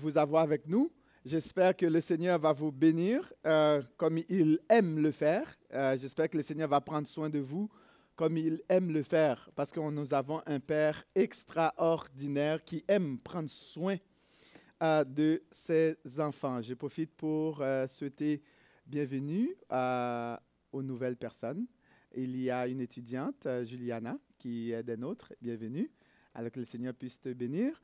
vous avoir avec nous. J'espère que le Seigneur va vous bénir euh, comme il aime le faire. Euh, J'espère que le Seigneur va prendre soin de vous comme il aime le faire, parce que nous avons un Père extraordinaire qui aime prendre soin euh, de ses enfants. Je profite pour souhaiter bienvenue aux nouvelles personnes. Il y a une étudiante, Juliana, qui est des nôtres. Bienvenue. Alors que le Seigneur puisse te bénir.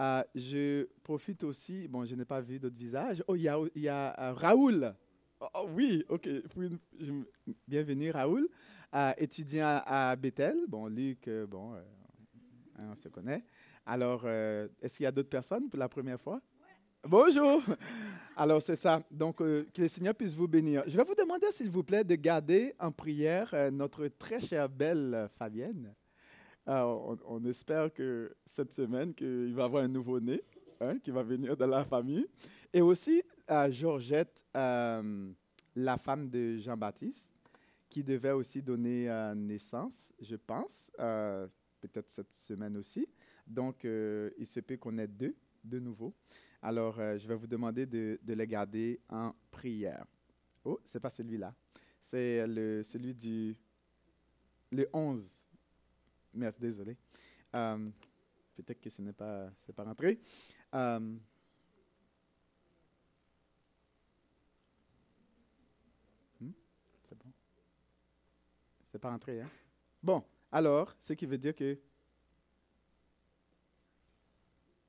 Euh, je profite aussi, bon, je n'ai pas vu d'autres visages. Oh, il y a, y a euh, Raoul. Oh, oh, oui, ok. Bienvenue, Raoul. Euh, étudiant à Bethel. Bon, Luc, bon, hein, on se connaît. Alors, est-ce qu'il y a d'autres personnes pour la première fois? Bonjour. Alors, c'est ça. Donc, que le Seigneur puisse vous bénir. Je vais vous demander, s'il vous plaît, de garder en prière notre très chère belle Fabienne. Euh, on, espère que cette semaine, qu'il va avoir un nouveau-né hein, qui va venir de la famille. Et aussi euh, Georgette, euh, la femme de Jean-Baptiste, qui devait aussi donner euh, naissance, je pense, euh, peut-être cette semaine aussi. Donc, il se peut qu'on ait deux de nouveau. Alors, je vais vous demander de, de les garder en prière. Oh, c'est pas celui-là. C'est le, celui du le 11. Merci, désolé. Euh, Peut-être que ce n'est pas, pas rentré. Euh, hmm, c'est bon. C'est pas rentré, hein? Bon, alors, ce qui veut dire que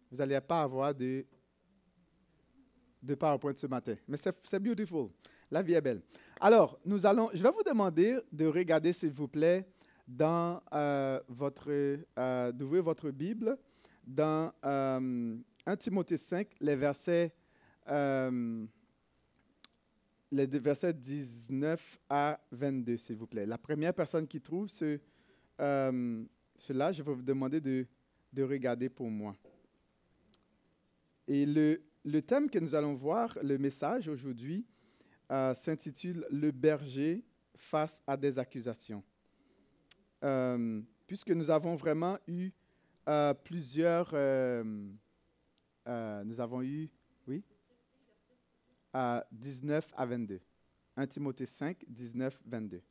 vous n'allez pas avoir de, de PowerPoint ce matin. Mais c'est beautiful. La vie est belle. Alors, nous allons, je vais vous demander de regarder, s'il vous plaît, dans euh, votre, euh, d'ouvrir votre Bible dans euh, 1 Timothée 5, les versets, euh, les versets 19 à 22, s'il vous plaît. La première personne qui trouve ce, euh, cela, je vais vous demander de, de regarder pour moi. Et le, le thème que nous allons voir, le message aujourd'hui, euh, s'intitule Le berger face à des accusations. Euh, puisque nous avons vraiment eu euh, plusieurs. euh, euh, nous avons eu, oui, à 19 à 22. 1 Timothée 5, 19, 22.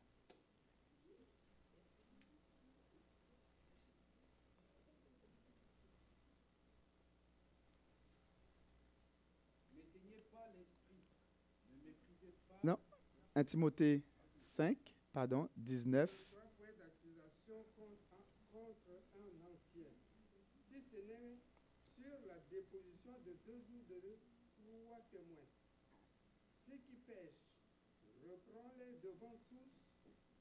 Non, 1 Timothée 5, pardon, 19. soit point d'accusation contre, contre un ancien. Si ce n'est sur la déposition de deux ou de trois témoins. Ceux qui pêchent, reprends-les devant tous,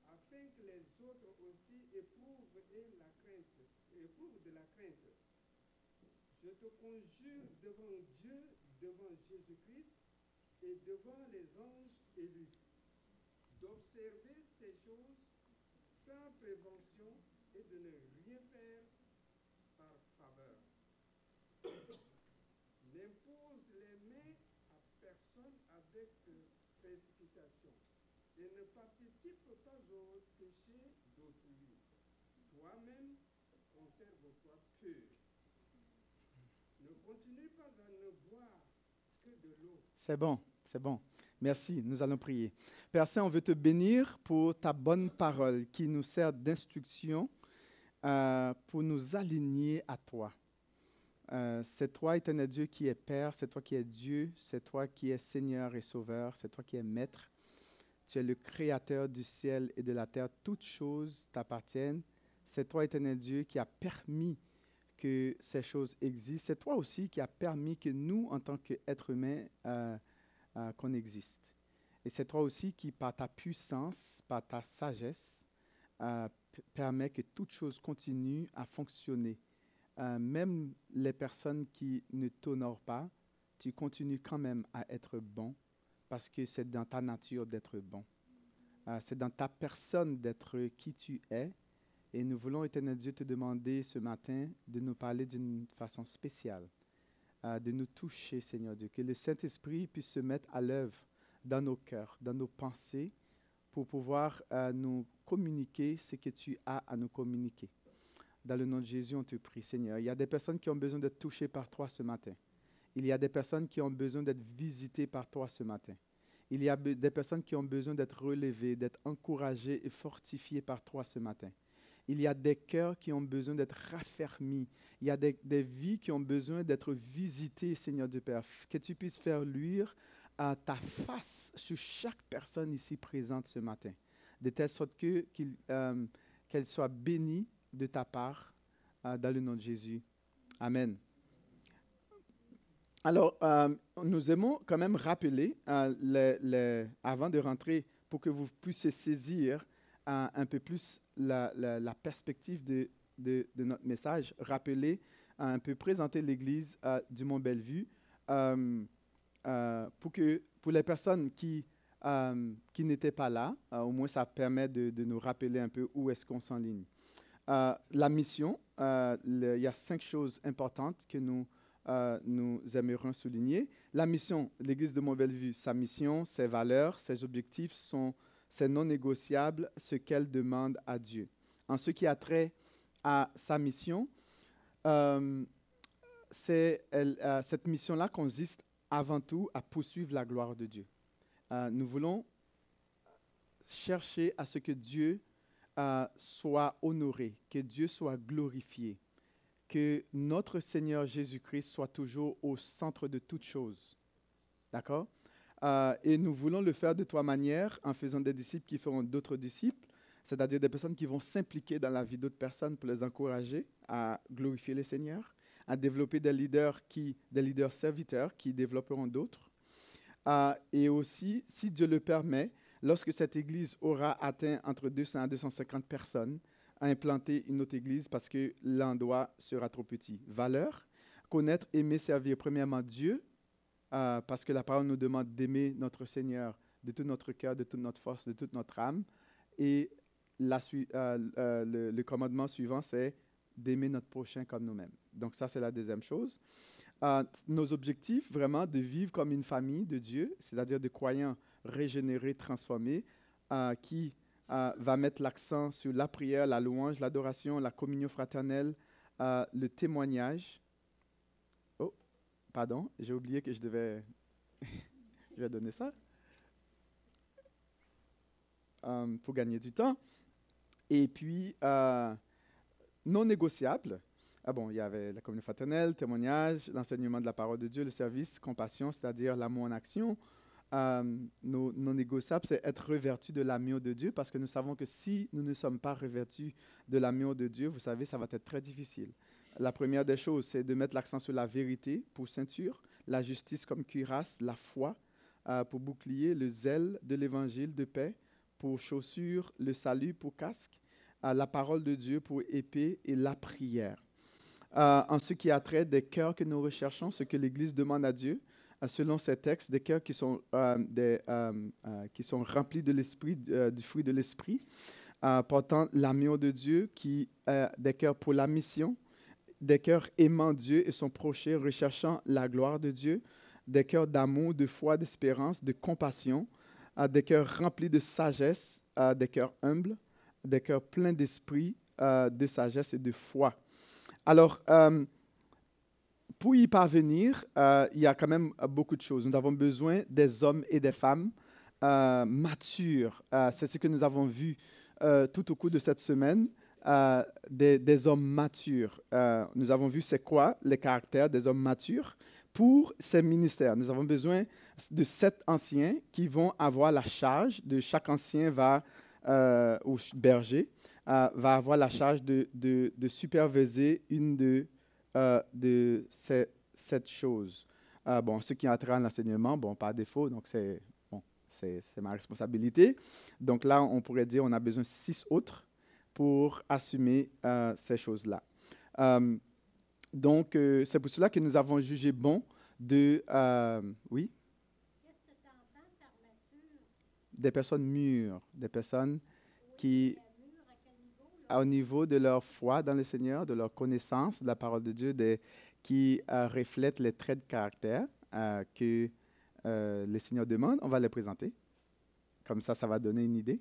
afin que les autres aussi éprouvent la crainte, éprouvent de la crainte. Je te conjure devant Dieu, devant Jésus-Christ et devant les anges élus d'observer ces choses sans prévention et de ne rien faire par faveur. N'impose les mains à personne avec euh, précipitation et ne participe pas au péché d'autrui. Toi-même, conserve-toi pur. Ne continue pas à ne boire que de l'eau. C'est bon, c'est bon. Merci, nous allons prier. Père Saint, on veut te bénir pour ta bonne parole qui nous sert d'instruction euh, pour nous aligner à toi. Euh, c'est toi, éternel Dieu, qui es Père, c'est toi qui es Dieu, c'est toi qui es Seigneur et Sauveur, c'est toi qui es Maître. Tu es le Créateur du ciel et de la terre. Toutes choses t'appartiennent. C'est toi, éternel Dieu, qui a permis que ces choses existent. C'est toi aussi qui a permis que nous, en tant qu'êtres humains, euh, euh, qu'on existe. Et c'est toi aussi qui, par ta puissance, par ta sagesse, euh, permet que toute chose continue à fonctionner. Euh, même les personnes qui ne t'honorent pas, tu continues quand même à être bon parce que c'est dans ta nature d'être bon. Euh, c'est dans ta personne d'être qui tu es. Et nous voulons, éternel Dieu, te demander ce matin de nous parler d'une façon spéciale euh, de nous toucher, Seigneur Dieu. Que le Saint-Esprit puisse se mettre à l'œuvre dans nos cœurs, dans nos pensées, pour pouvoir euh, nous communiquer ce que tu as à nous communiquer. Dans le nom de Jésus, on te prie, Seigneur. Il y a des personnes qui ont besoin d'être touchées par toi ce matin. Il y a des personnes qui ont besoin d'être visitées par toi ce matin. Il y a des personnes qui ont besoin d'être relevées, d'être encouragées et fortifiées par toi ce matin. Il y a des cœurs qui ont besoin d'être raffermis. Il y a des, vies qui ont besoin d'être visitées, Seigneur Dieu Père. Que tu puisses faire luire ta face sur chaque personne ici présente ce matin, de telle sorte euh, qu'elle soit bénie de ta part, euh, dans le nom de Jésus. Amen. Alors, euh, nous aimons quand même rappeler, euh, avant de rentrer, pour que vous puissiez saisir euh, un peu plus la, perspective de, notre message, rappeler, un peu présenter l'Église du Mont-Bellevue, pour, que, pour les personnes qui, qui n'étaient pas là, au moins ça permet de, nous rappeler un peu où est-ce qu'on s'enligne. La mission, il y a cinq choses importantes que nous, euh, nous aimerions souligner. La mission, l'Église de Mont-Bellevue, sa mission, ses valeurs, ses objectifs sont c'est non négociable ce qu'elle demande à Dieu. En ce qui a trait à sa mission, euh, euh, cette mission-là consiste avant tout à poursuivre la gloire de Dieu. Nous voulons chercher à ce que Dieu soit honoré, que Dieu soit glorifié, que notre Seigneur Jésus-Christ soit toujours au centre de toutes choses. D'accord? Euh, Et nous voulons le faire de trois manières, en faisant des disciples qui feront d'autres disciples, c'est-à-dire des personnes qui vont s'impliquer dans la vie d'autres personnes pour les encourager à glorifier le Seigneur, à développer des leaders, qui, des leaders serviteurs qui développeront d'autres. Euh, et aussi, si Dieu le permet, lorsque cette église aura atteint entre 200 à 250 personnes, à implanter une autre église parce que l'endroit sera trop petit. Valeur, connaître, aimer, servir premièrement Dieu, euh, parce que la parole nous demande d'aimer notre Seigneur de tout notre cœur, de toute notre force, de toute notre âme. Et la euh, euh, le, le commandement suivant, c'est d'aimer notre prochain comme nous-mêmes. Donc ça, c'est la deuxième chose. Nos objectifs, vraiment, de vivre comme une famille de Dieu, c'est-à-dire de croyants régénérés, transformés, qui euh, va mettre l'accent sur la prière, la louange, l'adoration, la communion fraternelle, euh, le témoignage. Oh, pardon, j'ai oublié que je devais... je vais donner ça. Euh, pour gagner du temps. Et puis, non négociable. Ah bon, il y avait la communion fraternelle, témoignage, l'enseignement de la parole de Dieu, le service, compassion, c'est-à-dire l'amour en action. Euh, non, non négociable, c'est être revêtu de l'amour de Dieu, parce que nous savons que si nous ne sommes pas revêtus de l'amour de Dieu, vous savez, ça va être très difficile. La première des choses, c'est de mettre l'accent sur la vérité pour ceinture, la justice comme cuirasse, la foi euh, pour bouclier, le zèle de l'évangile de paix pour chaussure, le salut pour casque, euh, la parole de Dieu pour épée et la prière. En ce qui a trait des cœurs que nous recherchons, ce que l'Église demande à Dieu, selon ces textes, des cœurs qui sont, euh, euh, euh, qui sont remplis de l'esprit, du fruit de l'esprit, portant l'amour de Dieu, qui, des cœurs pour la mission, des cœurs aimant Dieu et son prochain, recherchant la gloire de Dieu, des cœurs d'amour, de foi, d'espérance, de compassion, des cœurs remplis de sagesse, des cœurs humbles, des cœurs pleins d'esprit, de sagesse et de foi. Alors, pour y parvenir, euh, il y a quand même euh, beaucoup de choses. Nous avons besoin des hommes et des femmes euh, matures. C'est ce que nous avons vu tout au cours de cette semaine. des, hommes matures. Nous avons vu c'est quoi les caractères des hommes matures pour ces ministères. Nous avons besoin de sept anciens qui vont avoir la charge de chaque ancien va ch- berger va avoir la charge de, de, de superviser une de, euh, de ces sept choses. Euh, bon, ce qui trait à l'enseignement, bon, par défaut, donc c'est bon, ma responsabilité. Donc là, on pourrait dire on a besoin de six autres pour assumer euh, ces choses-là. Euh, donc, c'est pour cela que nous avons jugé bon de... oui? Des personnes mûres, des personnes qui, La mûre, à quel niveau? Là? Au niveau de leur foi dans le Seigneur, de leur connaissance de la parole de Dieu, des, qui euh, reflètent les traits de caractère euh, que euh, le Seigneur demande, on va les présenter. Comme ça, ça va donner une idée.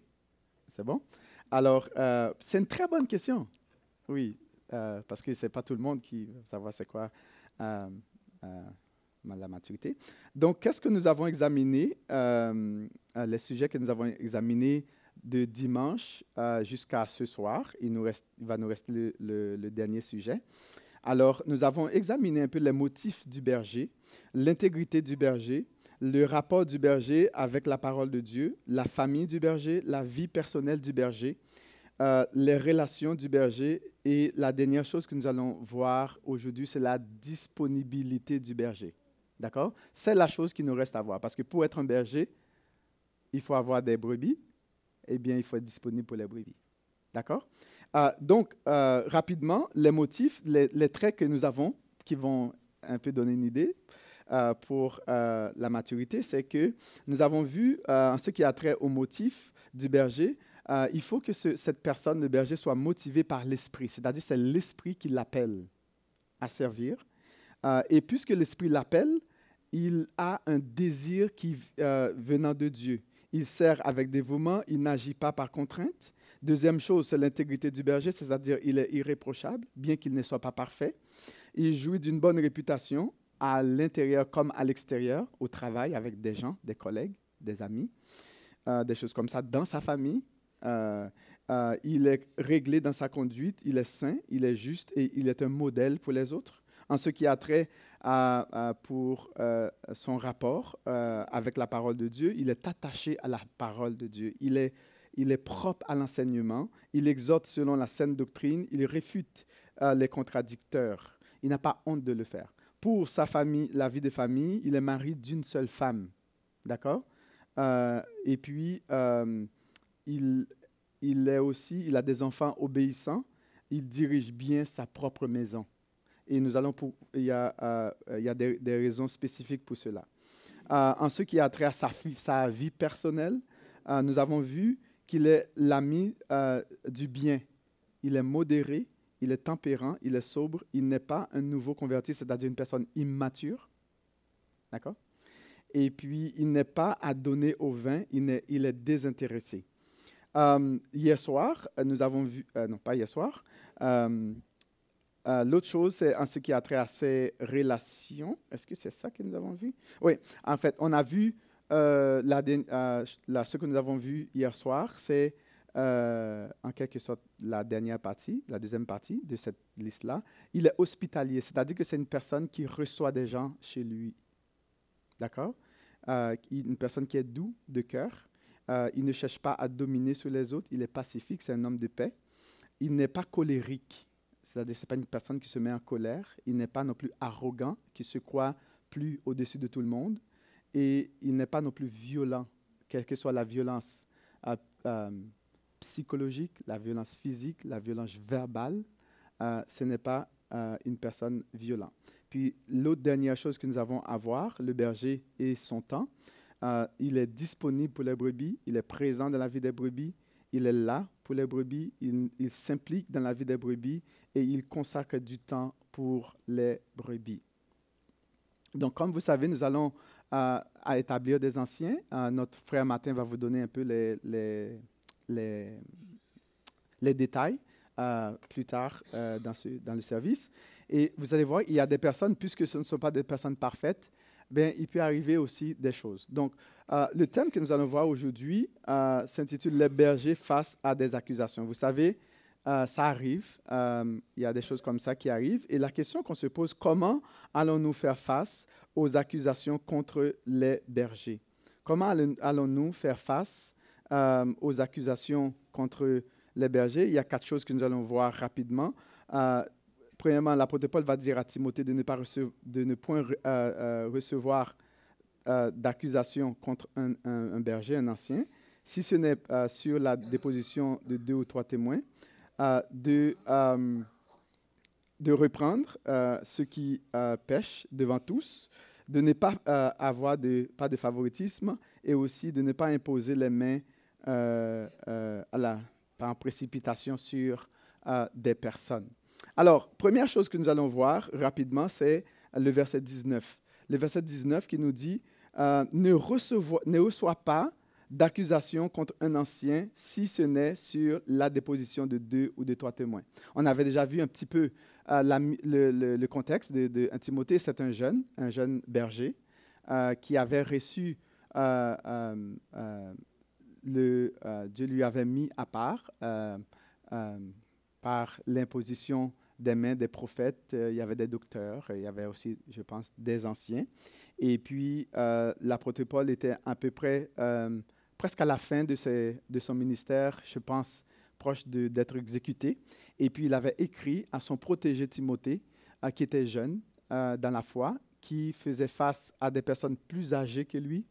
C'est bon? Alors, euh, c'est une très bonne question. Oui, parce que ce n'est pas tout le monde qui veut savoir c'est quoi la maturité. Donc, qu'est-ce que nous avons examiné, les sujets que nous avons examinés de dimanche euh, jusqu'à ce soir. Il, nous va nous rester le dernier sujet. Alors, nous avons examiné un peu les motifs du berger, l'intégrité du berger, le rapport du berger avec la parole de Dieu, la famille du berger, la vie personnelle du berger, euh, les relations du berger et la dernière chose que nous allons voir aujourd'hui, c'est la disponibilité du berger. D'accord? C'est la chose qui nous reste à voir parce que pour être un berger, il faut avoir des brebis, eh bien, il faut être disponible pour les brebis. D'accord? Euh, Donc, euh, rapidement, les motifs, les, traits que nous avons qui vont un peu donner une idée euh, pour la maturité, c'est que nous avons vu, en ce qui a trait au motif du berger, il faut que ce- cette personne, le berger, soit motivé par l'esprit, c'est-à-dire c'est l'esprit qui l'appelle à servir. Et puisque l'esprit l'appelle, il a un désir qui venant de Dieu. Il sert avec dévouement, il n'agit pas par contrainte. Deuxième chose, c'est l'intégrité du berger, c'est-à-dire il est irréprochable, bien qu'il ne soit pas parfait. Il jouit d'une bonne réputation à l'intérieur comme à l'extérieur, au travail avec des gens, des collègues, des amis, euh, des choses comme ça, dans sa famille. Euh, euh, il est réglé dans sa conduite, il est saint, il est juste et il est un modèle pour les autres. En ce qui a trait à, pour euh, son rapport euh, avec la parole de Dieu, il est attaché à la parole de Dieu. Il est, propre à l'enseignement. Il exhorte selon la saine doctrine. Il réfute euh, les contradicteurs. Il n'a pas honte de le faire. Pour sa famille, la vie de famille, il est mari d'une seule femme. D'accord? Et puis, il est aussi, il a des enfants obéissants. Il dirige bien sa propre maison. Et nous allons pour, il y a, euh, il y a des, raisons spécifiques pour cela. Euh, en ce qui a trait à sa, vie personnelle, euh, nous avons vu qu'il est l'ami du bien. Il est modéré, il est tempérant, il est sobre, il n'est pas un nouveau converti, c'est-à-dire une personne immature. D'accord? Et puis, il n'est pas à donner au vin, il est, il est désintéressé. Hier soir, nous avons vu, non pas hier soir, euh, L'autre chose, c'est en ce qui a trait à ses relations. Est-ce que c'est ça que nous avons vu? Oui, en fait, on a vu, euh, euh, la- ce que nous avons vu hier soir, c'est en quelque sorte la dernière partie, la deuxième partie de cette liste-là. Il est hospitalier, c'est-à-dire que c'est une personne qui reçoit des gens chez lui. D'accord? Une personne qui est doux de cœur. Il ne cherche pas à dominer sur les autres. Il est pacifique, c'est un homme de paix. Il n'est pas colérique. C'est-à-dire ce n'est pas une personne qui se met en colère. Il n'est pas non plus arrogant, qui se croit plus au-dessus de tout le monde. Et il n'est pas non plus violent, quelle que soit la violence euh, euh, psychologique, la violence physique, la violence verbale. euh, ce n'est pas une personne violente. Puis l'autre dernière chose que nous avons à voir, le berger et son temps. Il est disponible pour les brebis, il est présent dans la vie des brebis, il est là pour les brebis, il, s'implique dans la vie des brebis et il consacre du temps pour les brebis. Donc, comme vous savez, nous allons euh, à établir des anciens. Euh, notre frère Martin va vous donner un peu les, les, les, détails euh, plus tard dans, ce, dans le service. Et vous allez voir, il y a des personnes, puisque ce ne sont pas des personnes parfaites, ben, il peut arriver aussi des choses. Donc, euh, le thème que nous allons voir aujourd'hui euh, s'intitule Les bergers face à des accusations. Vous savez, euh, ça arrive, il y a des choses comme ça qui arrivent. Et la question qu'on se pose, comment allons-nous faire face aux accusations contre les bergers? Comment allons- allons-nous faire face aux accusations contre les bergers? Il y a quatre choses que nous allons voir rapidement. Premièrement, l'apôtre Paul va dire à Timothée de ne, pas rece- de ne point euh, euh, recevoir euh, d'accusation contre un, berger, un ancien, si ce n'est euh, sur la déposition de deux ou trois témoins, de, reprendre ceux qui pêchent devant tous, de ne pas avoir de, pas de favoritisme et aussi de ne pas imposer les mains à la, par précipitation sur des personnes. Alors, première chose que nous allons voir rapidement, c'est le verset 19. Le verset 19 qui nous dit euh, ne, ne reçois pas d'accusation contre un ancien si ce n'est sur la déposition de deux ou de trois témoins. On avait déjà vu un petit peu euh, le, contexte de, Timothée. C'est un jeune, un jeune berger euh, qui avait reçu, Dieu lui avait mis à part par l'imposition des mains des prophètes. Euh, il y avait des docteurs, il y avait aussi, je pense, des anciens. Et puis, euh, l'apôtre Paul était à peu près, euh, presque à la fin de, son ministère, je pense, proche d'être exécuté. Et puis, il avait écrit à son protégé Timothée, euh, qui était jeune euh, dans la foi, qui faisait face à des personnes plus âgées que lui,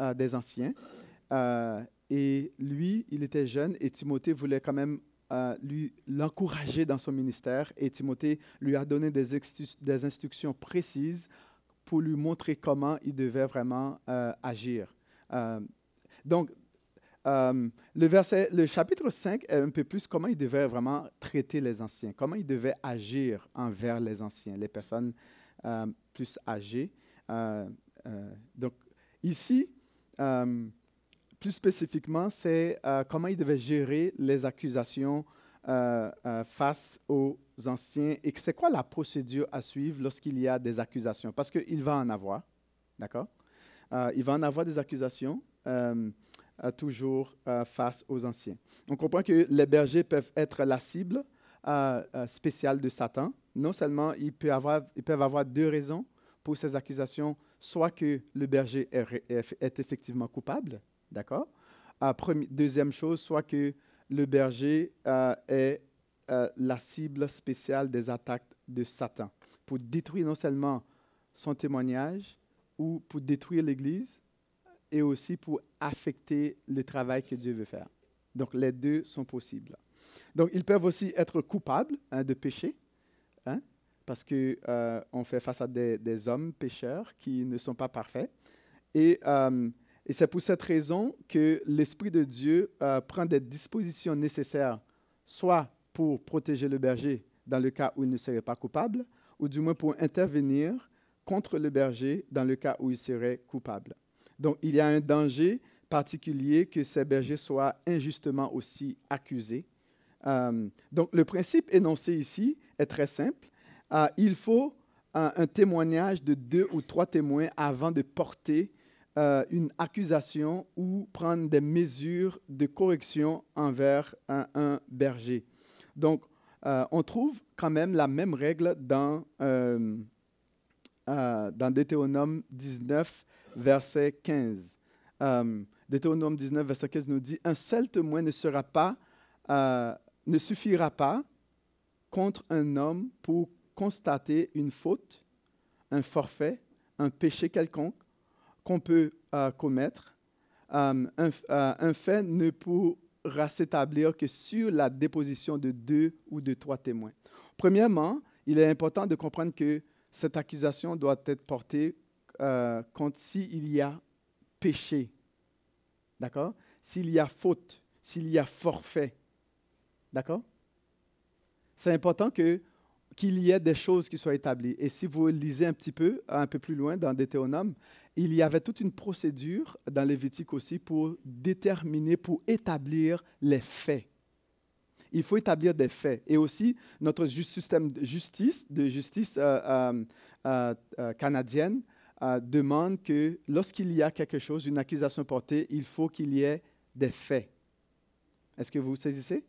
euh, des anciens. Euh, et lui, il était jeune et Timothée voulait quand même euh, lui l'encourager dans son ministère. Et Timothée lui a donné des, des instructions précises pour lui montrer comment il devait vraiment euh, agir. Euh, donc, le, le chapitre 5 est un peu plus comment il devait vraiment traiter les anciens, comment il devait agir envers les anciens, les personnes plus âgées. Donc, ici, plus spécifiquement, c'est euh, comment il devait gérer les accusations euh, euh, face aux anciens et c'est quoi la procédure à suivre lorsqu'il y a des accusations? Parce qu'il va en avoir, d'accord? Il va en avoir des accusations toujours face aux anciens. On comprend que les bergers peuvent être la cible spéciale de Satan. Non seulement ils peuvent, avoir, deux raisons pour ces accusations, soit que le berger est effectivement coupable, d'accord? Premi- deuxième chose, soit que le berger euh, est euh, la cible spéciale des attaques de Satan pour détruire non seulement son témoignage ou pour détruire l'Église et aussi pour affecter le travail que Dieu veut faire. Donc les deux sont possibles. Donc ils peuvent aussi être coupables hein, de péché, hein, parce que euh, fait face à des, des hommes pécheurs qui ne sont pas parfaits. Et, euh, et c'est pour cette raison que l'Esprit de Dieu euh, prend des dispositions nécessaires, soit pour protéger le berger dans le cas où il ne serait pas coupable, ou du moins pour intervenir contre le berger dans le cas où il serait coupable. Donc il y a un danger particulier que ces bergers soient injustement aussi accusés. Euh, donc le principe énoncé ici est très simple. Euh, il faut un, un témoignage de deux ou trois témoins avant de porter euh, une accusation ou prendre des mesures de correction envers un, berger. Donc, euh, on trouve quand même la même règle dans, euh, euh, dans Deutéronome 19, verset 15. Euh, Deutéronome 19, verset 15 nous dit Un seul témoin ne sera pas, ne suffira pas contre un homme pour constater une faute, un forfait, un péché quelconque qu'on peut euh, commettre. Euh, un, euh, un fait ne pourra s'établir que sur la déposition de deux ou de trois témoins. Premièrement, il est important de comprendre que cette accusation doit être portée contre s'il y a péché. D'accord? S'il y a faute, s'il y a forfait. D'accord? C'est important que qu'il y ait des choses qui soient établies. Et si vous lisez un petit peu, un peu plus loin dans Deutéronome, il y avait toute une procédure dans Lévitique aussi pour déterminer, pour établir les faits. Il faut établir des faits. Et aussi, notre système de justice, de justice euh, euh, euh, canadienne, demande que lorsqu'il y a quelque chose, une accusation portée, il faut qu'il y ait des faits. Est-ce que vous saisissez?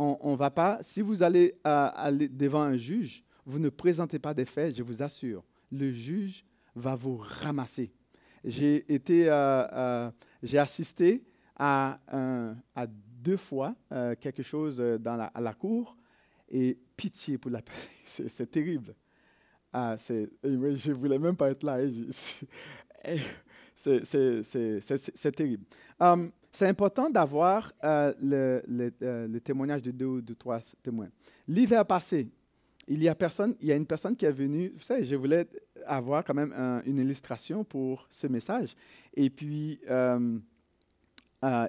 On ne va pas, si vous allez, aller devant un juge, vous ne présentez pas des faits, je vous assure. Le juge va vous ramasser. J'ai été, euh, euh, j'ai assisté à, deux fois euh, quelque chose à la cour et pitié pour la c'est, c'est terrible. Ah, c'est, je ne voulais même pas être là. c'est, terrible. Um, c'est important d'avoir euh, euh, le témoignage de deux ou de trois témoins. L'hiver passé, il y, a une personne qui est venue, vous savez, je voulais avoir quand même un- une illustration pour ce message. Et puis, euh, euh,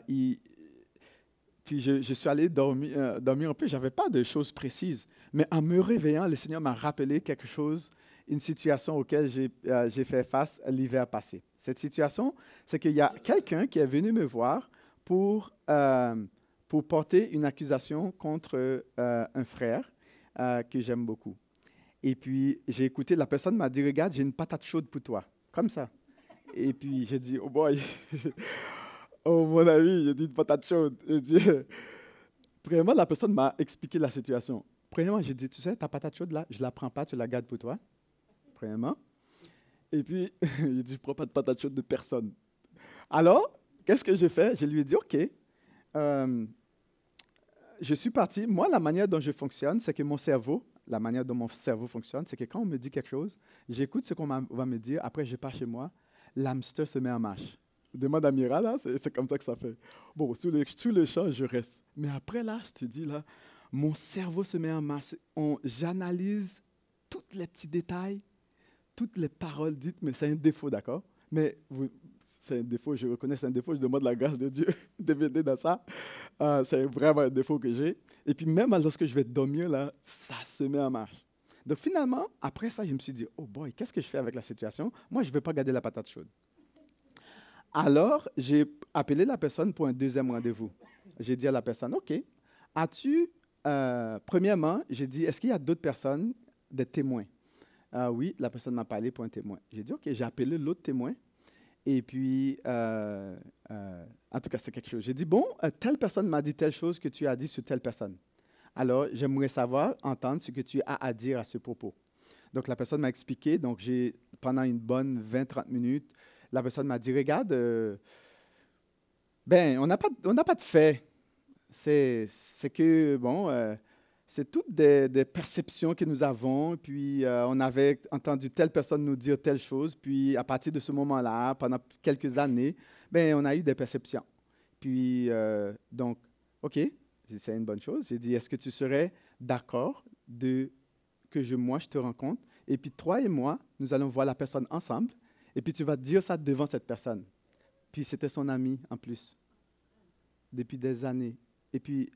puis je, suis allé dormir, un peu, je n'avais pas de choses précises. Mais en me réveillant, le Seigneur m'a rappelé quelque chose une situation auquel j'ai fait face l'hiver passé. Cette situation, c'est qu'il y a quelqu'un qui est venu me voir pour, euh, pour porter une accusation contre euh, un frère euh, que j'aime beaucoup. Et puis, j'ai écouté, la personne m'a dit, regarde, j'ai une patate chaude pour toi. Comme ça. Et puis, j'ai dit, oh boy, oh mon ami, j'ai dit une patate chaude. J'ai dit, premièrement, la personne m'a expliqué la situation. Premièrement, j'ai dit, tu sais, ta patate chaude là, je la prends pas, tu la gardes pour toi. Premièrement. Et puis, j'ai dit, je prends pas de patate chaude de personne. Alors, qu'est-ce que j'ai fait Je lui ai dit, OK, euh, je suis parti. Moi, la manière dont je fonctionne, c'est que mon cerveau, la manière dont mon cerveau fonctionne, c'est que quand on me dit quelque chose, j'écoute ce qu'on va me dire, après je pars chez moi, l'hamster se met en marche. Demande à Mira, là, c'est comme ça que ça fait. Bon, sur le, sur le champ, je reste. Mais après, là, je te dis, là, mon cerveau se met en marche. J'analyse tous les petits détails, toutes les paroles dites, mais c'est un défaut, d'accord? Mais c'est un défaut, je reconnais, c'est un défaut, je demande la grâce de Dieu de m'aider dans ça. Euh, c'est vraiment un défaut que j'ai. Et puis même lorsque je vais dormir, là, ça se met en marche. Donc finalement, après ça, je me suis dit, oh boy, qu'est-ce que je fais avec la situation? Moi, je ne veux pas garder la patate chaude. Alors, j'ai appelé la personne pour un deuxième rendez-vous. J'ai dit à la personne, OK, as-tu, euh, premièrement, j'ai dit, est-ce qu'il y a d'autres personnes, des témoins? Ah Oui, la personne m'a parlé pour un témoin. J'ai dit, OK, j'ai appelé l'autre témoin. Et puis, euh, euh, en tout cas, c'est quelque chose. J'ai dit, bon, euh, telle personne m'a dit telle chose que tu as dit sur telle personne. Alors, j'aimerais savoir, entendre ce que tu as à dire à ce propos. Donc, la personne m'a expliqué. Donc, j'ai, pendant une bonne 20-30 minutes, la personne m'a dit, regarde, euh, ben, on n'a pas, pas de fait. C'est, c'est que, bon, c'est toutes des, perceptions que nous avons. Puis, euh, on avait entendu telle personne nous dire telle chose. Puis, à partir de ce moment-là, pendant quelques années, ben, on a eu des perceptions. Puis, euh, donc, OK, c'est une bonne chose. J'ai dit, est-ce que tu serais d'accord de que je, moi, je te rencontre? Et puis, toi et moi, nous allons voir la personne ensemble. Et puis, tu vas dire ça devant cette personne. Puis, c'était son ami en plus, depuis des années. Et puis,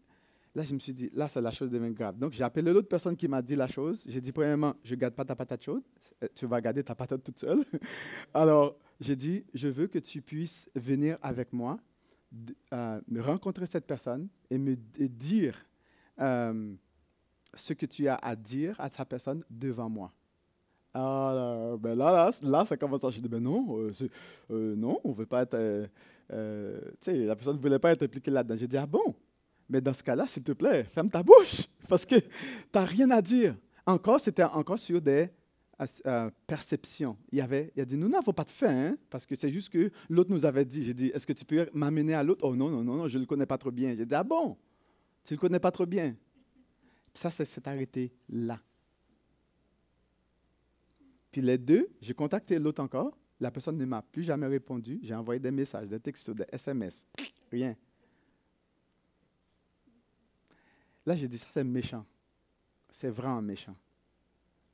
là, je me suis dit, là, c'est la chose devient grave. Donc, j'ai appelé l'autre personne qui m'a dit la chose. J'ai dit, premièrement, je ne garde pas ta patate chaude. Euh, Tu vas garder ta patate toute seule. Alors, j'ai dit, je veux que tu puisses venir avec moi, euh, me rencontrer cette personne et me dire euh, ce que tu as à dire à sa personne devant moi. Ah, là, ben là, là, là, ça commence à... J'ai dit, ben non, euh, euh, non, on veut pas être... tu sais, la personne ne voulait pas être impliquée là-dedans. J'ai dit, ah bon? Mais dans ce cas-là, s'il te plaît, ferme ta bouche, parce que tu n'as rien à dire. Encore, c'était encore sur des euh, perceptions. Il, y avait, il a dit, nous n'avons pas de fait, hein, parce que c'est juste que l'autre nous avait dit. J'ai dit, est-ce que tu peux m'amener à l'autre? Oh non, non, non, non, je ne le connais pas trop bien. J'ai dit, ah bon? Tu ne le connais pas trop bien? Ça, s'est arrêté là. Puis les deux, j'ai contacté l'autre encore. La personne ne m'a plus jamais répondu. J'ai envoyé des messages, des textos, des SMS. Rien. Là, j'ai dit, ça c'est méchant. C'est vraiment méchant.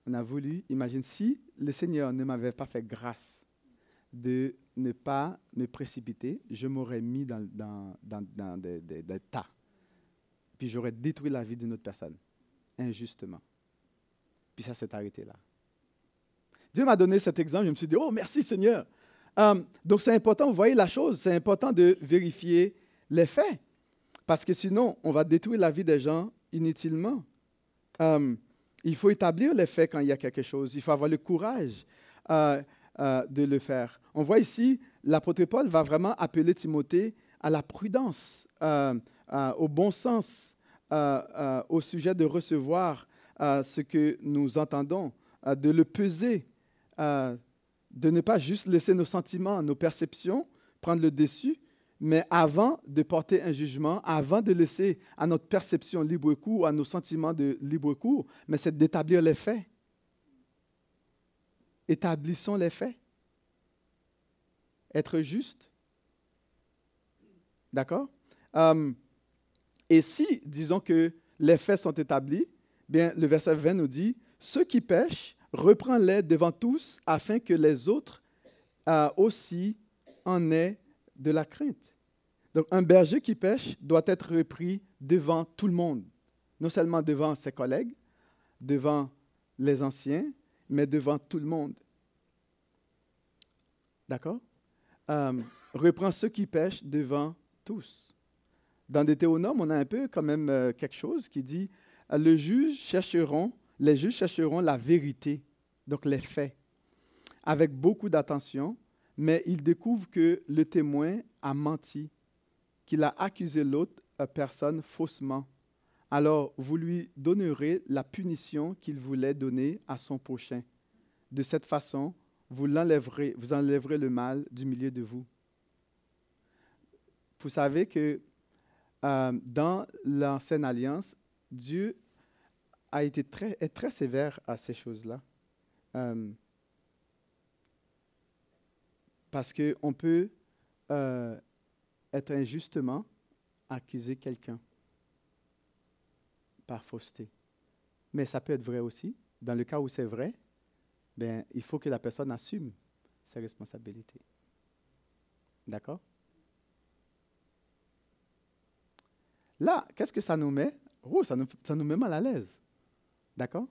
On a voulu, imagine, si le Seigneur ne m'avait pas fait grâce de ne pas me précipiter, je m'aurais mis dans, des tas. Puis j'aurais détruit la vie d'une autre personne, injustement. Puis ça s'est arrêté là. Dieu m'a donné cet exemple, je me suis dit, oh merci Seigneur. Euh, donc c'est important, vous voyez la chose, c'est important de vérifier les faits. Parce que sinon, on va détruire la vie des gens inutilement. Euh, il faut établir les faits quand il y a quelque chose. Il faut avoir le courage euh, euh, de le faire. On voit ici, l'apôtre Paul va vraiment appeler Timothée à la prudence, au bon sens, au sujet de recevoir ce que nous entendons, de le peser, de ne pas juste laisser nos sentiments, nos perceptions prendre le dessus, mais avant de porter un jugement, avant de laisser à notre perception libre cours, à nos sentiments de libre cours, mais c'est d'établir les faits. Établissons les faits. Être juste. D'accord? Euh, Et si, disons que les faits sont établis, bien, le verset 20 nous dit, ceux qui pêchent, reprends-les devant tous afin que les autres euh, aussi en aient de la crainte. Donc, un berger qui pêche doit être repris devant tout le monde, non seulement devant ses collègues, devant les anciens mais devant tout le monde. D'accord? Euh, Reprends ceux qui pêchent devant tous. Dans Deutéronome, on a un peu quand même euh, quelque chose qui dit euh, les juges chercheront la vérité, donc les faits, avec beaucoup d'attention, mais ils découvrent que le témoin a menti, qu'il a accusé l'autre personne faussement. Alors vous lui donnerez la punition qu'il voulait donner à son prochain. De cette façon, vous l'enlèverez, vous enlèverez le mal du milieu de vous. Vous savez que euh, dans l'ancienne alliance, Dieu a été très, est très sévère à ces choses-là. Euh, parce qu'on peut euh, être injustement accuser quelqu'un par fausseté. Mais ça peut être vrai aussi. Dans le cas où c'est vrai, ben, il faut que la personne assume ses responsabilités. D'accord? Là, qu'est-ce que ça nous met? Oh, ça nous, ça nous met mal à l'aise. D'accord?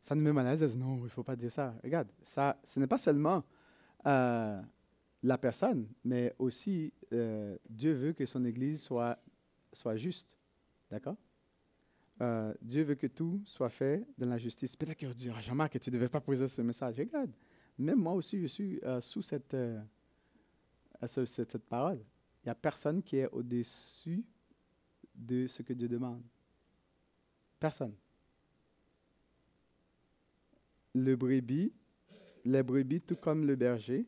Ça nous met mal à l'aise. Non, il ne faut pas dire ça. Regarde, ça, ce n'est pas seulement euh, la personne, mais aussi euh, Dieu veut que son Église soit, soit juste. D'accord? Euh, Dieu veut que tout soit fait dans la justice. Peut-être qu'on dit, ah, Jean-Marc, tu ne devais pas poser ce message. Regarde, même moi aussi, je suis euh, sous cette, cette, cette, parole. Il n'y a personne qui est au-dessus de ce que Dieu demande. Personne. Le brebis, les brebis, tout comme le berger,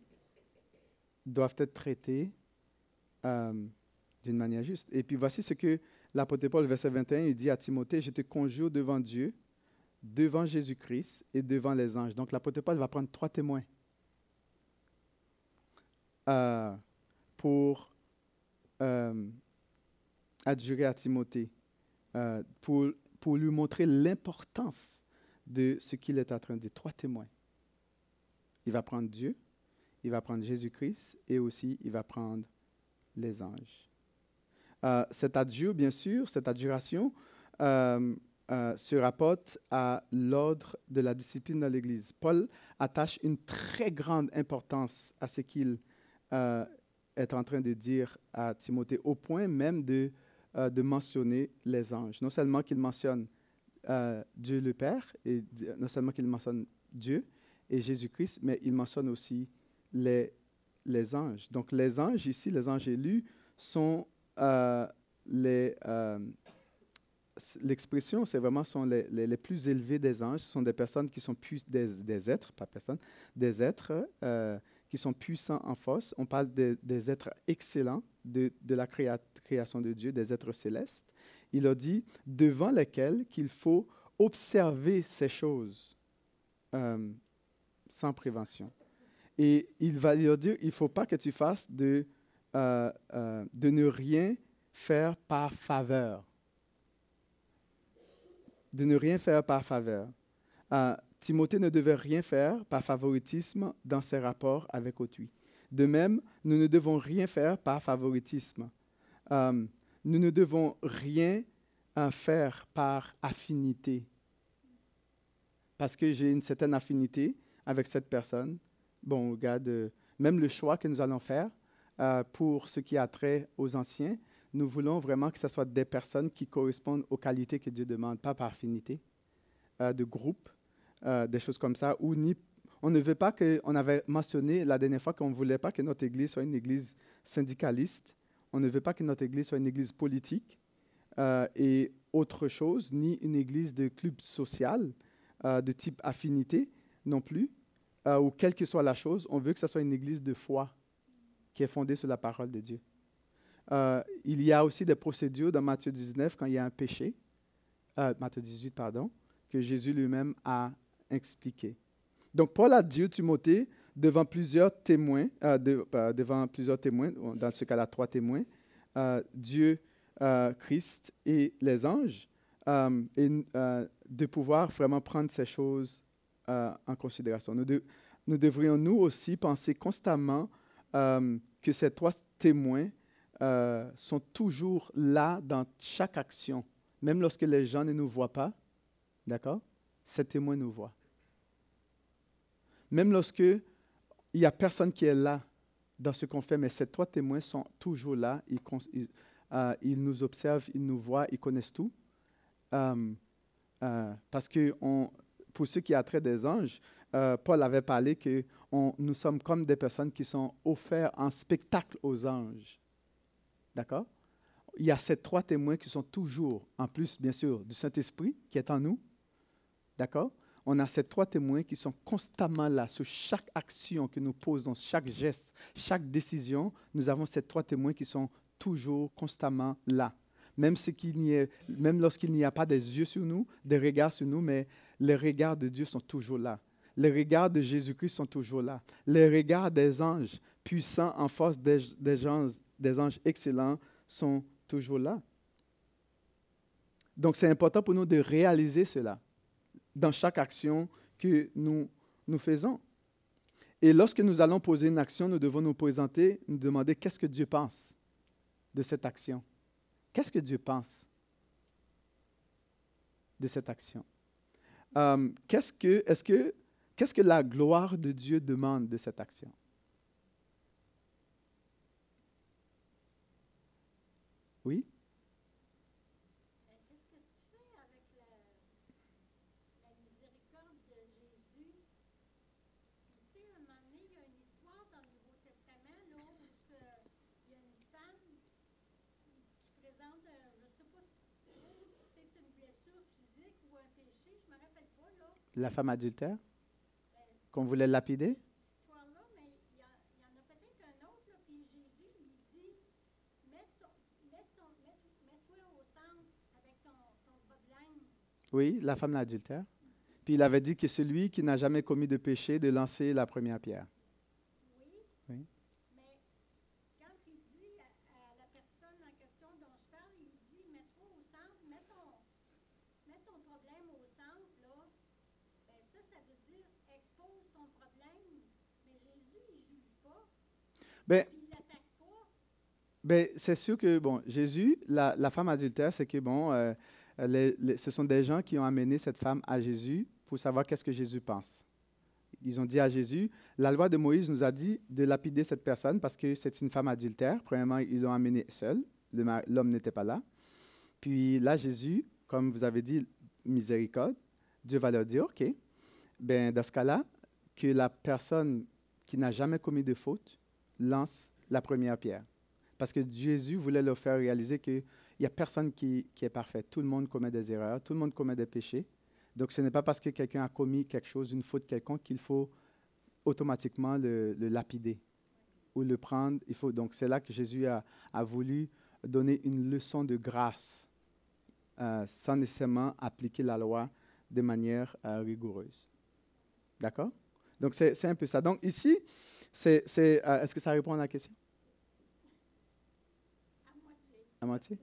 doivent être traités euh, d'une manière juste. Et puis voici ce que l'apôtre Paul, verset 21, il dit à Timothée, je te conjure devant Dieu, devant Jésus-Christ et devant les anges. Donc l'apôtre Paul va prendre trois témoins euh, pour euh, adjurer à Timothée, pour, pour lui montrer l'importance de ce qu'il est en train de dire. Trois témoins. Il va prendre Dieu, il va prendre Jésus-Christ et aussi il va prendre les anges. Euh, cet adieu, bien sûr, cette adjuration euh, euh, se rapporte à l'ordre de la discipline dans l'Église. Paul attache une très grande importance à ce qu'il est en train de dire à Timothée, au point même de, de mentionner les anges. Non seulement qu'il mentionne Dieu le Père, et non seulement qu'il mentionne Dieu et Jésus-Christ, mais il mentionne aussi les, les anges. Donc les anges ici, les anges élus, sont euh, les... Euh, l'expression, c'est vraiment sont les, les, plus élevés des anges. Ce sont des personnes qui sont plus des, des êtres, pas personnes, des êtres euh, qui sont puissants en force. On parle des êtres excellents de, de la création de Dieu, des êtres célestes. Il a dit devant lesquels qu'il faut observer ces choses sans prévention. Et il va lui dire, il ne faut pas que tu fasses de, euh, euh, de ne rien faire par faveur. De ne rien faire par faveur. Euh, Timothée ne devait rien faire par favoritisme dans ses rapports avec autrui. De même, nous ne devons rien faire par favoritisme. nous ne devons rien faire par affinité. Parce que j'ai une certaine affinité avec cette personne, bon, regarde, même le choix que nous allons faire euh, pour ce qui a trait aux anciens, nous voulons vraiment que ce soit des personnes qui correspondent aux qualités que Dieu demande, pas par affinité, euh, de groupe, euh, des choses comme ça, ou ni on ne veut pas que, on avait mentionné la dernière fois qu'on ne voulait pas que notre Église soit une Église syndicaliste, on ne veut pas que notre Église soit une Église politique et autre chose, ni une Église de club social de type affinité non plus. Euh, ou quelle que soit la chose, on veut que ce soit une église de foi qui est fondée sur la parole de Dieu. Euh, il y a aussi des procédures dans Matthieu 19 quand il y a un péché, euh, Matthieu 18, pardon, que Jésus lui-même a expliqué. Donc Paul a dit Timothée devant plusieurs témoins, devant plusieurs témoins, dans ce cas-là trois témoins, Dieu, Christ et les anges, et de pouvoir vraiment prendre ces choses en considération. Nous, devrions nous aussi penser constamment euh, que ces trois témoins euh, sont toujours là dans chaque action, même lorsque les gens ne nous voient pas. D'accord? Ces témoins nous voient. même lorsque il n'y a personne qui est là dans ce qu'on fait, mais ces trois témoins sont toujours là, ils, euh, nous observent, ils nous voient, ils connaissent tout. Parce que on, pour ceux qui attraient des anges, euh, Paul avait parlé que nous sommes comme des personnes qui sont offertes en spectacle aux anges. D'accord? Il y a ces trois témoins qui sont toujours, en plus, bien sûr, du Saint-Esprit qui est en nous. D'accord? On a ces trois témoins qui sont constamment là, sur chaque action que nous posons, chaque geste, chaque décision. Nous avons ces trois témoins qui sont toujours, constamment là. Même, même lorsqu'il n'y a pas des yeux sur nous, des regards sur nous, mais les regards de Dieu sont toujours là. Les regards de Jésus-Christ sont toujours là. Les regards des anges puissants en force des, anges, des anges excellents sont toujours là. Donc c'est important pour nous de réaliser cela dans chaque action que nous, nous faisons. Et lorsque nous allons poser une action, nous devons nous présenter, nous demander qu'est-ce que Dieu pense de cette action. Qu'est-ce que Dieu pense de cette action? Euh, qu'est-ce que, la gloire de Dieu demande de cette action? Oui? Euh, Qu'est-ce que tu fais avec la, la miséricorde de Jésus? Puis, tu sais, à un moment donné, il y a une histoire dans le Nouveau Testament, là, où est-ce que il y a une femme qui présente, euh, je ne sais pas si trop si c'est une blessure physique ou un péché, je ne me rappelle pas, là, La femme adultère? Qu'on voulait lapider? cette histoire-là, mais il y, a- il y en a peut-être un autre, là, puis Jésus lui dit, mets ton, mets ton, mets, mets-toi au centre avec ton, ton problème. Oui, la femme adultère. Puis il avait dit que celui qui n'a jamais commis de péché, de lancer la première pierre. Oui. Oui. Mais quand il dit à, à la personne en question dont je parle, il dit mets-toi au centre, mets ton, mets ton problème au centre, là. Ben ça, ça veut dire expose ton problème. Mais Jésus, il juge pas, Ben, ben, c'est sûr que, bon, Jésus, la, femme adultère, c'est que, bon, euh, ce sont des gens qui ont amené cette femme à Jésus pour savoir qu'est-ce que Jésus pense. Ils ont dit à Jésus, la loi de Moïse nous a dit de lapider cette personne parce que c'est une femme adultère. Premièrement, ils l'ont amenée seule. L'homme n'était pas là. Puis là, Jésus, comme vous avez dit, miséricorde, Dieu va leur dire, OK, ben, dans ce cas-là, que la personne qui n'a jamais commis de faute lance la première pierre. Parce que Jésus voulait leur faire réaliser qu'il n'y a personne qui, qui est parfait. Tout le monde commet des erreurs, tout le monde commet des péchés. Donc ce n'est pas parce que quelqu'un a commis quelque chose, une faute quelconque, qu'il faut automatiquement le, lapider ou le prendre. Il faut, donc c'est là que Jésus a, a voulu donner une leçon de grâce euh, sans nécessairement appliquer la loi de manière euh, rigoureuse. D'accord? Donc c'est c'est un peu ça. Donc ici, c'est, c'est, euh, est-ce que ça répond à la question? À moitié. À moitié?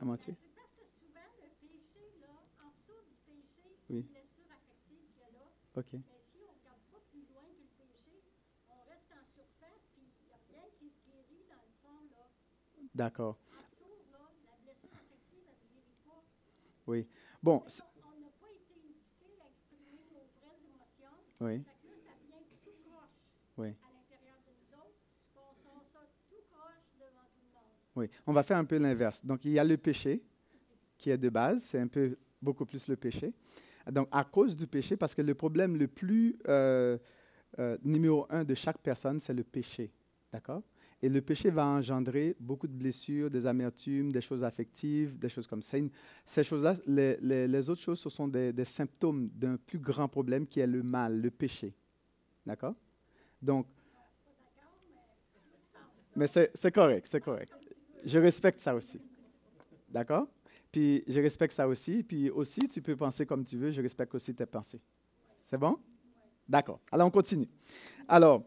À moitié c'est parce que souvent, le péché, là, en dessous du péché, c'est Oui. une blessure affective qu'il y a là. OK. Mais si on ne regarde pas plus loin que le péché, on reste en surface, puis il n'y a rien qui se guérit dans le fond, là. D'accord. En dessous, là, la blessure affective, elle ne se guérit pas. Oui. Bon, On n'a pas été éduqués à exprimer nos vraies émotions. oui, Fait que là, ça vient tout croche oui. à l'intérieur de nous autres. puis On sort ça tout croche devant tout le monde. Oui, on va faire un peu l'inverse. Donc, il y a le péché qui est de base, c'est un peu beaucoup plus le péché. Donc, à cause du péché, parce que le problème le plus euh, euh, numéro un de chaque personne, c'est le péché. D'accord? Et le péché va engendrer beaucoup de blessures, des amertumes, des choses affectives, des choses comme ça. Ces choses-là, les, autres choses, ce sont des, symptômes d'un plus grand problème qui est le mal, le péché. D'accord? Donc, mais c'est correct, c'est correct. Je respecte ça aussi. D'accord? Puis je respecte ça aussi. Puis aussi, tu peux penser comme tu veux. Je respecte aussi tes pensées. C'est bon? D'accord. Alors, on continue. Alors,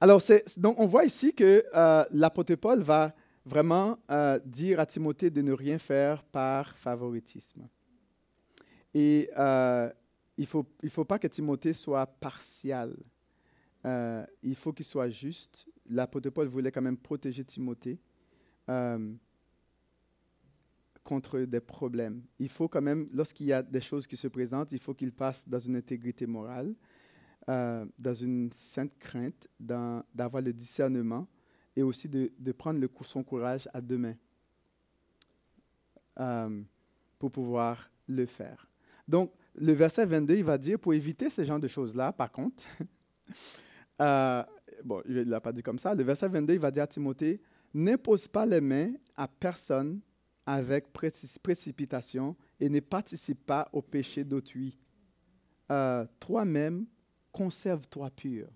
alors donc on voit ici que euh, l'apôtre Paul va vraiment euh, dire à Timothée de ne rien faire par favoritisme. Et euh, il ne faut, il faut pas que Timothée soit partial. Euh, il faut qu'il soit juste. L'apôtre Paul voulait quand même protéger Timothée euh, contre des problèmes. Il faut quand même, lorsqu'il y a des choses qui se présentent, il faut qu'il passe dans une intégrité morale. euh, dans une sainte crainte, d'avoir le discernement et aussi de, prendre le, son courage à deux mains euh, pour pouvoir le faire. Donc, le verset 22, il va dire, pour éviter ce genre de choses-là, par contre, bon, il ne l'a pas dit comme ça, le verset 22, il va dire à Timothée, n'impose pas les mains à personne avec préci- précipitation et ne participe pas au péché d'autrui. Euh, Toi-même, conserve-toi pur.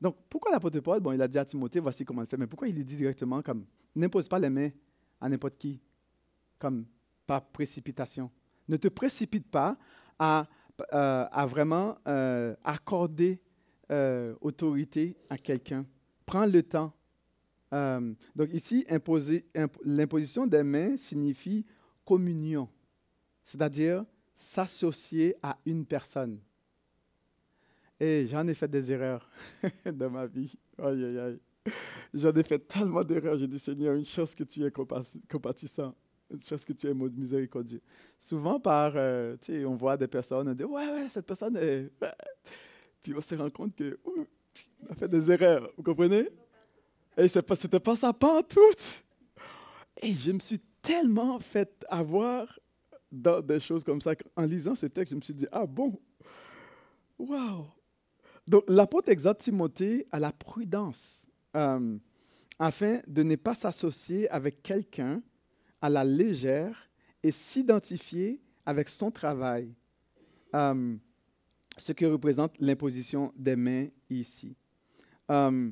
Donc, pourquoi l'apôtre Paul, bon, il a dit à Timothée, voici comment le faire, mais pourquoi il lui dit directement comme, n'impose pas les mains à n'importe qui, comme par précipitation? Ne te précipite pas à, euh, à vraiment euh, accorder autorité à quelqu'un. Prends le temps. Euh, donc ici, l'imposition des mains signifie communion, c'est-à-dire s'associer à une personne. Et j'en ai fait des erreurs dans ma vie. Aïe, aïe, aïe. J'en ai fait tellement d'erreurs. J'ai dit, Seigneur, une chose que tu es compatissant, une chose que tu es miséricordieux. Souvent, par, euh, tu sais, on voit des personnes, on dit, ouais, ouais, cette personne est. Puis on se rend compte que, on a fait des erreurs. Vous comprenez? Et ce n'était pas ça, tout. Et je me suis tellement fait avoir dans des choses comme ça. En lisant ce texte, je me suis dit, ah bon, waouh. Donc, l'apôtre exhorte Timothée à la prudence, euh, afin de ne pas s'associer avec quelqu'un à la légère et s'identifier avec son travail, euh, ce que représente l'imposition des mains ici. Euh,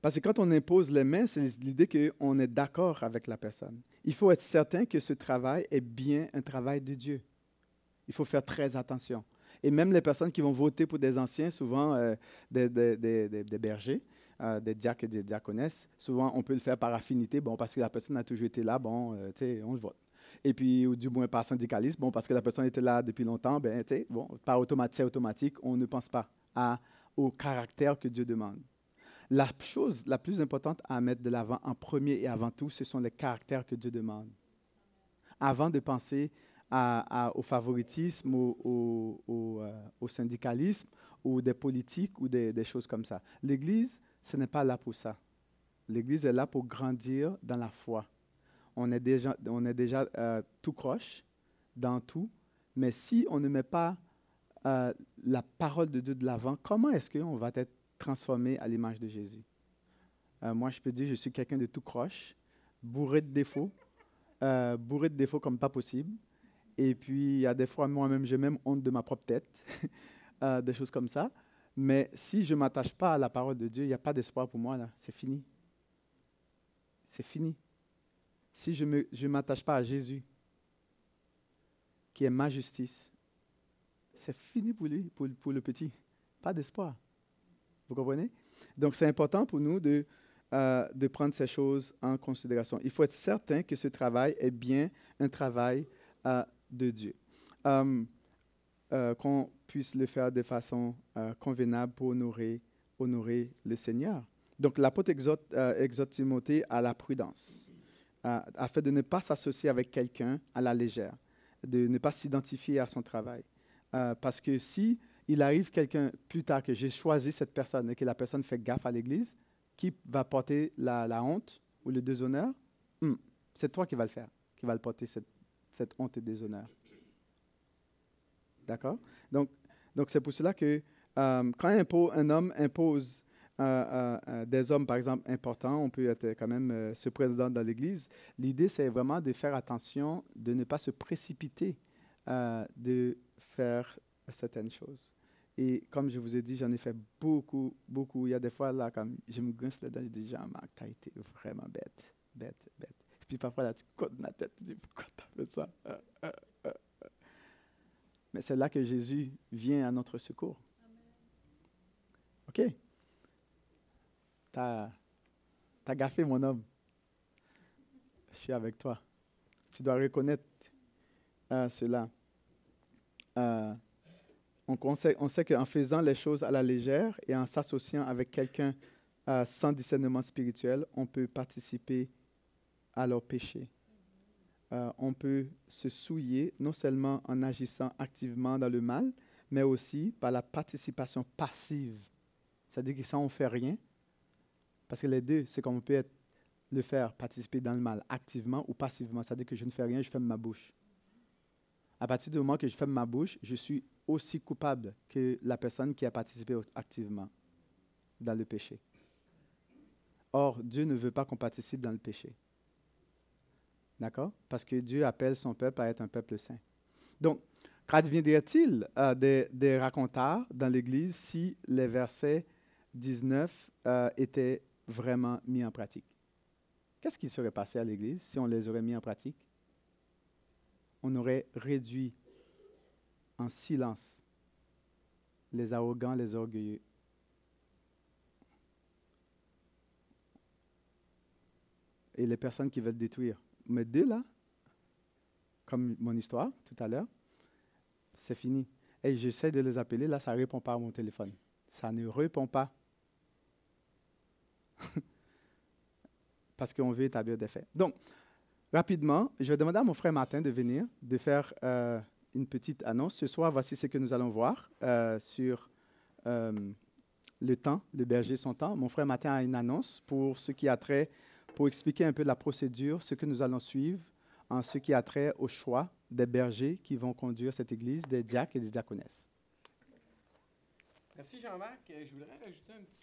parce que quand on impose les mains, c'est l'idée qu'on est d'accord avec la personne. Il faut être certain que ce travail est bien un travail de Dieu. Il faut faire très attention. Et même les personnes qui vont voter pour des anciens, souvent euh, des, bergers, euh, des diacres et des diaconesses, souvent on peut le faire par affinité, bon, parce que la personne a toujours été là, bon, euh, tu sais, on le vote. Et puis, ou du moins par syndicalisme, bon, parce que la personne était là depuis longtemps, ben, tu sais, bon, par automatique, automatique, on ne pense pas au caractère que Dieu demande. La chose la plus importante à mettre de l'avant en premier et avant tout, ce sont les caractères que Dieu demande. Avant de penser au favoritisme, au, euh, au syndicalisme, ou des politiques, ou des, des choses comme ça. L'Église, ce n'est pas là pour ça. L'Église est là pour grandir dans la foi. On est déjà, on est déjà euh, tout croche dans tout, mais si on ne met pas euh, la parole de Dieu de l'avant, comment est-ce qu'on va être transformé à l'image de Jésus? Euh, moi, je peux dire, je suis quelqu'un de tout croche, bourré de défauts, euh, bourré de défauts comme pas possible. Et puis, il y a des fois, moi-même, j'ai même honte de ma propre tête, euh, des choses comme ça. Mais si je ne m'attache pas à la parole de Dieu, il n'y a pas d'espoir pour moi, là. C'est fini. C'est fini. Si je ne je m'attache pas à Jésus, qui est ma justice, c'est fini pour lui, pour, pour le petit. Pas d'espoir. Vous comprenez? Donc, c'est important pour nous de, euh, de prendre ces choses en considération. Il faut être certain que ce travail est bien un travail euh, de Dieu. Euh, euh, qu'on puisse le faire de façon convenable pour honorer, honorer le Seigneur. Donc, l'apôtre exhorte, exhorte Timothée à la prudence, afin de ne pas s'associer avec quelqu'un à la légère, de ne pas s'identifier à son travail. Parce que si il arrive quelqu'un plus tard que j'ai choisi cette personne et que la personne fait gaffe à l'Église, qui va porter la, honte ou le déshonneur? Hmm, C'est toi qui vas le faire, qui va le porter cette, honte et déshonneur. D'accord? Donc, donc c'est pour cela que euh, quand un, homme impose euh, euh, des hommes, par exemple, importants, on peut être quand même ce président dans l'Église, l'idée, c'est vraiment de faire attention, de ne pas se précipiter, de faire certaines choses. Et comme je vous ai dit, j'en ai fait beaucoup, beaucoup. Il y a des fois, là, comme je me grince les dents, je dis, Jean-Marc, tu as été vraiment bête, bête, bête. Et puis parfois, là, tu codes ma tête, tu dis, pourquoi tu as fait ça? Euh, euh, euh. Mais c'est là que Jésus vient à notre secours. OK? Tu as, gaffé, mon homme. Je suis avec toi. Tu dois reconnaître cela. On, sait, qu'en faisant les choses à la légère et en s'associant avec quelqu'un euh, sans discernement spirituel, on peut participer à leur péché. Euh, on peut se souiller non seulement en agissant activement dans le mal, mais aussi par la participation passive. C'est-à-dire que ça, on ne fait rien. Parce que les deux, c'est comme on peut le faire participer dans le mal activement ou passivement. C'est-à-dire que je ne fais rien, je ferme ma bouche. À partir du moment que je ferme ma bouche, je suis aussi coupable que la personne qui a participé activement dans le péché. Or, Dieu ne veut pas qu'on participe dans le péché. D'accord? Parce que Dieu appelle son peuple à être un peuple saint. Donc, qu'adviendrait-il euh, des, des racontars dans l'Église si les versets 19 euh, étaient vraiment mis en pratique? Qu'est-ce qui serait passé à l'Église si on les aurait mis en pratique? On aurait réduit en silence les arrogants, les orgueilleux. Et les personnes qui veulent détruire. Mais deux, là, comme mon histoire tout à l'heure, c'est fini. Et j'essaie de les appeler, là, ça ne répond pas à mon téléphone. Ça ne répond pas. Parce qu'on veut établir des faits. Donc, rapidement, je vais demander à mon frère Martin de venir, de faire euh, une petite annonce. Ce soir, voici ce que nous allons voir euh, sur euh, le temps, le berger son temps. Mon frère Martin a une annonce pour ce qui a pour expliquer un peu la procédure, ce que nous allons suivre en ce qui a trait au choix des bergers qui vont conduire cette église, des diacres et des diaconesses. Merci Jean-Marc. Je voudrais rajouter un petit